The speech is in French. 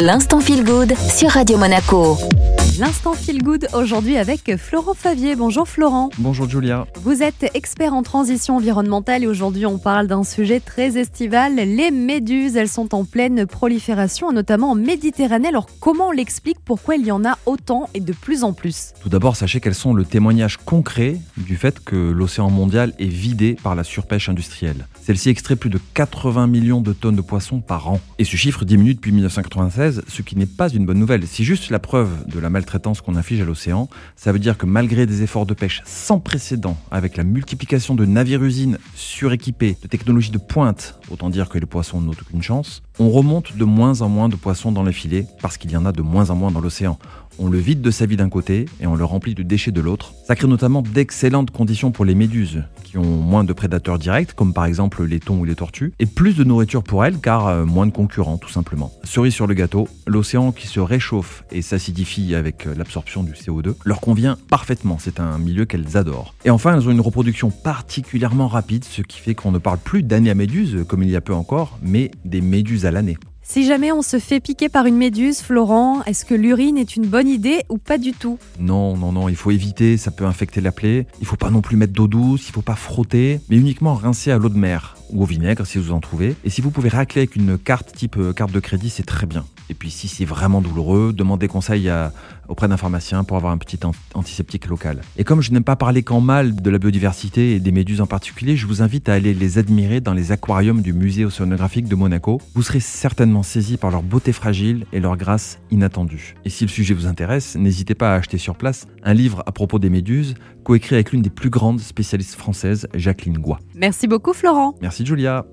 L'instant feel good sur Radio Monaco. L'instant feel good aujourd'hui avec Florent Favier. Bonjour Florent. Bonjour Julia. Vous êtes expert en transition environnementale et aujourd'hui on parle d'un sujet très estival, les méduses. Elles sont en pleine prolifération, notamment en Méditerranée. Alors comment on l'explique? Pourquoi il y en a autant et de plus en plus? Tout d'abord, sachez qu'elles sont le témoignage concret du fait que l'océan mondial est vidé par la surpêche industrielle. Celle-ci extrait plus de 80 millions de tonnes de poissons par an. Et ce chiffre diminue depuis 1996, ce qui n'est pas une bonne nouvelle. C'est juste la preuve de la maltraitance qu'on inflige à l'océan. Ça veut dire que malgré des efforts de pêche sans précédent, avec la multiplication de navires-usines suréquipés, de technologies de pointe, autant dire que les poissons n'ont aucune chance, on remonte de moins en moins de poissons dans les filets parce qu'il y en a de moins en moins dans l'océan. On le vide de sa vie d'un côté et on le remplit de déchets de l'autre. Ça crée notamment d'excellentes conditions pour les méduses, qui ont moins de prédateurs directs, comme par exemple les thons ou les tortues, et plus de nourriture pour elles, car euh, moins de concurrents, tout simplement. Cerise sur le gâteau, l'océan qui se réchauffe et s'acidifie avec euh, l'absorption du CO2 leur convient parfaitement. C'est un milieu qu'elles adorent. Et enfin, elles ont une reproduction particulièrement rapide, ce qui fait qu'on ne parle plus d'années à méduses, comme il y a peu encore, mais des méduses à l'année. Si jamais on se fait piquer par une méduse, Florent, est-ce que l'urine est une bonne idée ou pas du tout? Non, non, non, il faut éviter, ça peut infecter la plaie. Il faut pas non plus mettre d'eau douce, il faut pas frotter, mais uniquement rincer à l'eau de mer ou au vinaigre si vous en trouvez. Et si vous pouvez racler avec une carte type euh, carte de crédit, c'est très bien. Et puis si c'est vraiment douloureux, demandez conseil à, auprès d'un pharmacien pour avoir un petit antiseptique local. Et comme je n'aime pas parler qu'en mal de la biodiversité et des méduses en particulier, je vous invite à aller les admirer dans les aquariums du musée océanographique de Monaco. Vous serez certainement saisi par leur beauté fragile et leur grâce inattendue. Et si le sujet vous intéresse, n'hésitez pas à acheter sur place un livre à propos des méduses, coécrit avec l'une des plus grandes spécialistes françaises, Jacqueline Goua. Merci beaucoup Florent. Merci Julia.